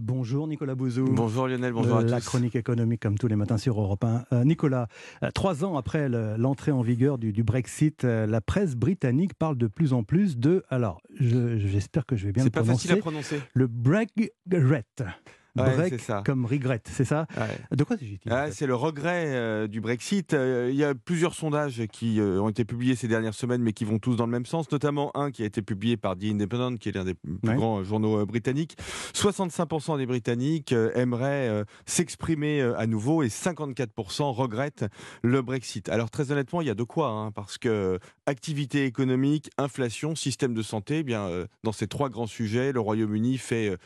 Bonjour Nicolas Bouzou. Bonjour Lionel, bonjour à La tous. chronique économique comme tous les matins sur Europe 1. Euh, Nicolas, euh, trois ans après le- l'entrée en vigueur du, du Brexit, euh, la presse britannique parle de plus en plus de, alors je- j'espère que je vais bien le C'est pas facile à prononcer, prononcer. le Brexit. Ouais, Break c'est ça. comme regret, c'est ça? Ouais. De quoi s'agit-il Ah, c'est le regret euh, du Brexit. Euh, il y a plusieurs sondages qui euh, ont été publiés ces dernières semaines, mais qui vont tous dans le même sens, notamment un qui a été publié par The Independent, qui est l'un des plus Ouais. grands journaux britanniques. 65% des Britanniques aimeraient s'exprimer à nouveau et 54% regrettent le Brexit. Alors très honnêtement, il y a de quoi, hein, parce que activité économique, inflation, système de santé, eh bien dans ces trois grands sujets, le Royaume-Uni fait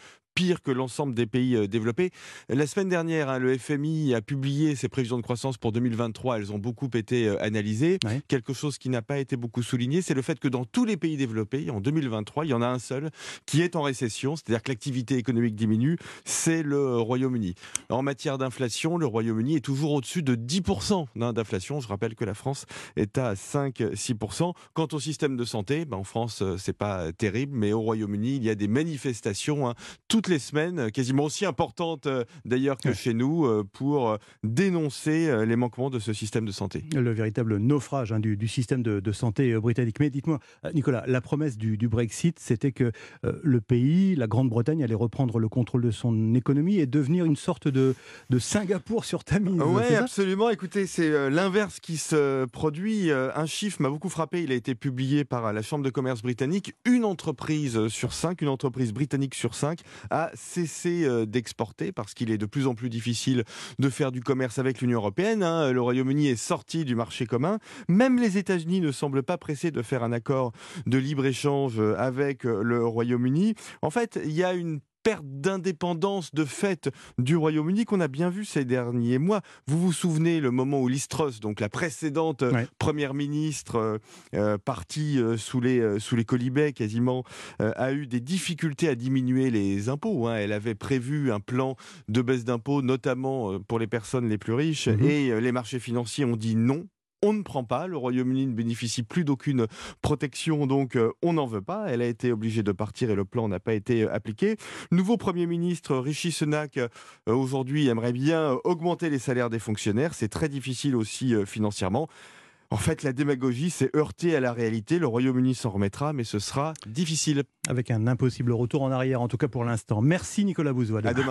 pire que l'ensemble des pays euh, développés. La semaine dernière, hein, le FMI a publié ses prévisions de croissance pour 2023. Elles ont beaucoup été euh, analysées. Quelque chose qui n'a pas été beaucoup souligné, c'est le fait que dans tous les pays développés, en 2023, il y en a un seul qui est en récession, c'est-à-dire que l'activité économique diminue, c'est le Royaume-Uni. En matière d'inflation, le Royaume-Uni est toujours au-dessus de 10% hein, d'inflation. Je rappelle que la France est à 5-6%. Quant au système de santé, ben, en France, euh, c'est pas terrible, mais au Royaume-Uni, il y a des manifestations hein, toutes les semaines, quasiment aussi importantes euh, d'ailleurs que chez nous, euh, pour euh, dénoncer euh, les manquements de ce système de santé. le véritable naufrage hein, du, du système de, de santé euh, britannique. Mais dites-moi, euh, Nicolas, la promesse du, du Brexit, c'était que euh, le pays, la Grande-Bretagne, allait reprendre le contrôle de son économie et devenir une sorte de, de Singapour sur Tamise. Oui, absolument. Écoutez, c'est euh, l'inverse qui se produit. Euh, un chiffre m'a beaucoup frappé. Il a été publié par euh, la Chambre de commerce britannique. Une entreprise euh, sur cinq, une entreprise britannique sur cinq, a cessé euh, d'exporter parce qu'il est de plus en plus difficile de faire du commerce avec l'Union européenne. hein. Le Royaume-Uni est sorti du marché commun. Même les États-Unis ne semblent pas pressés de faire un accord de libre-échange euh, avec euh, le Royaume-Uni. En fait, il y a une perte d'indépendance de fait du Royaume-Uni qu'on a bien vu ces derniers mois. Vous vous souvenez le moment où Liz Truss, donc la précédente euh, Ouais. première ministre euh, euh, partie euh, sous les euh, sous les colibets quasiment, a eu des difficultés à diminuer les impôts. hein. Elle avait prévu un plan de baisse d'impôts, notamment pour les personnes les plus riches, Mhm. et les marchés financiers ont dit non. On ne prend pas. Le Royaume-Uni ne bénéficie plus d'aucune protection, donc euh, on n'en veut pas. Elle a été obligée de partir et le plan n'a pas été euh, appliqué. Nouveau Premier ministre Rishi Sunak, euh, aujourd'hui, aimerait bien augmenter les salaires des fonctionnaires. C'est très difficile aussi financièrement. En fait, la démagogie s'est heurtée à la réalité. Le Royaume-Uni s'en remettra, mais ce sera difficile. Avec un impossible retour en arrière, en tout cas pour l'instant. Merci Nicolas. À demain.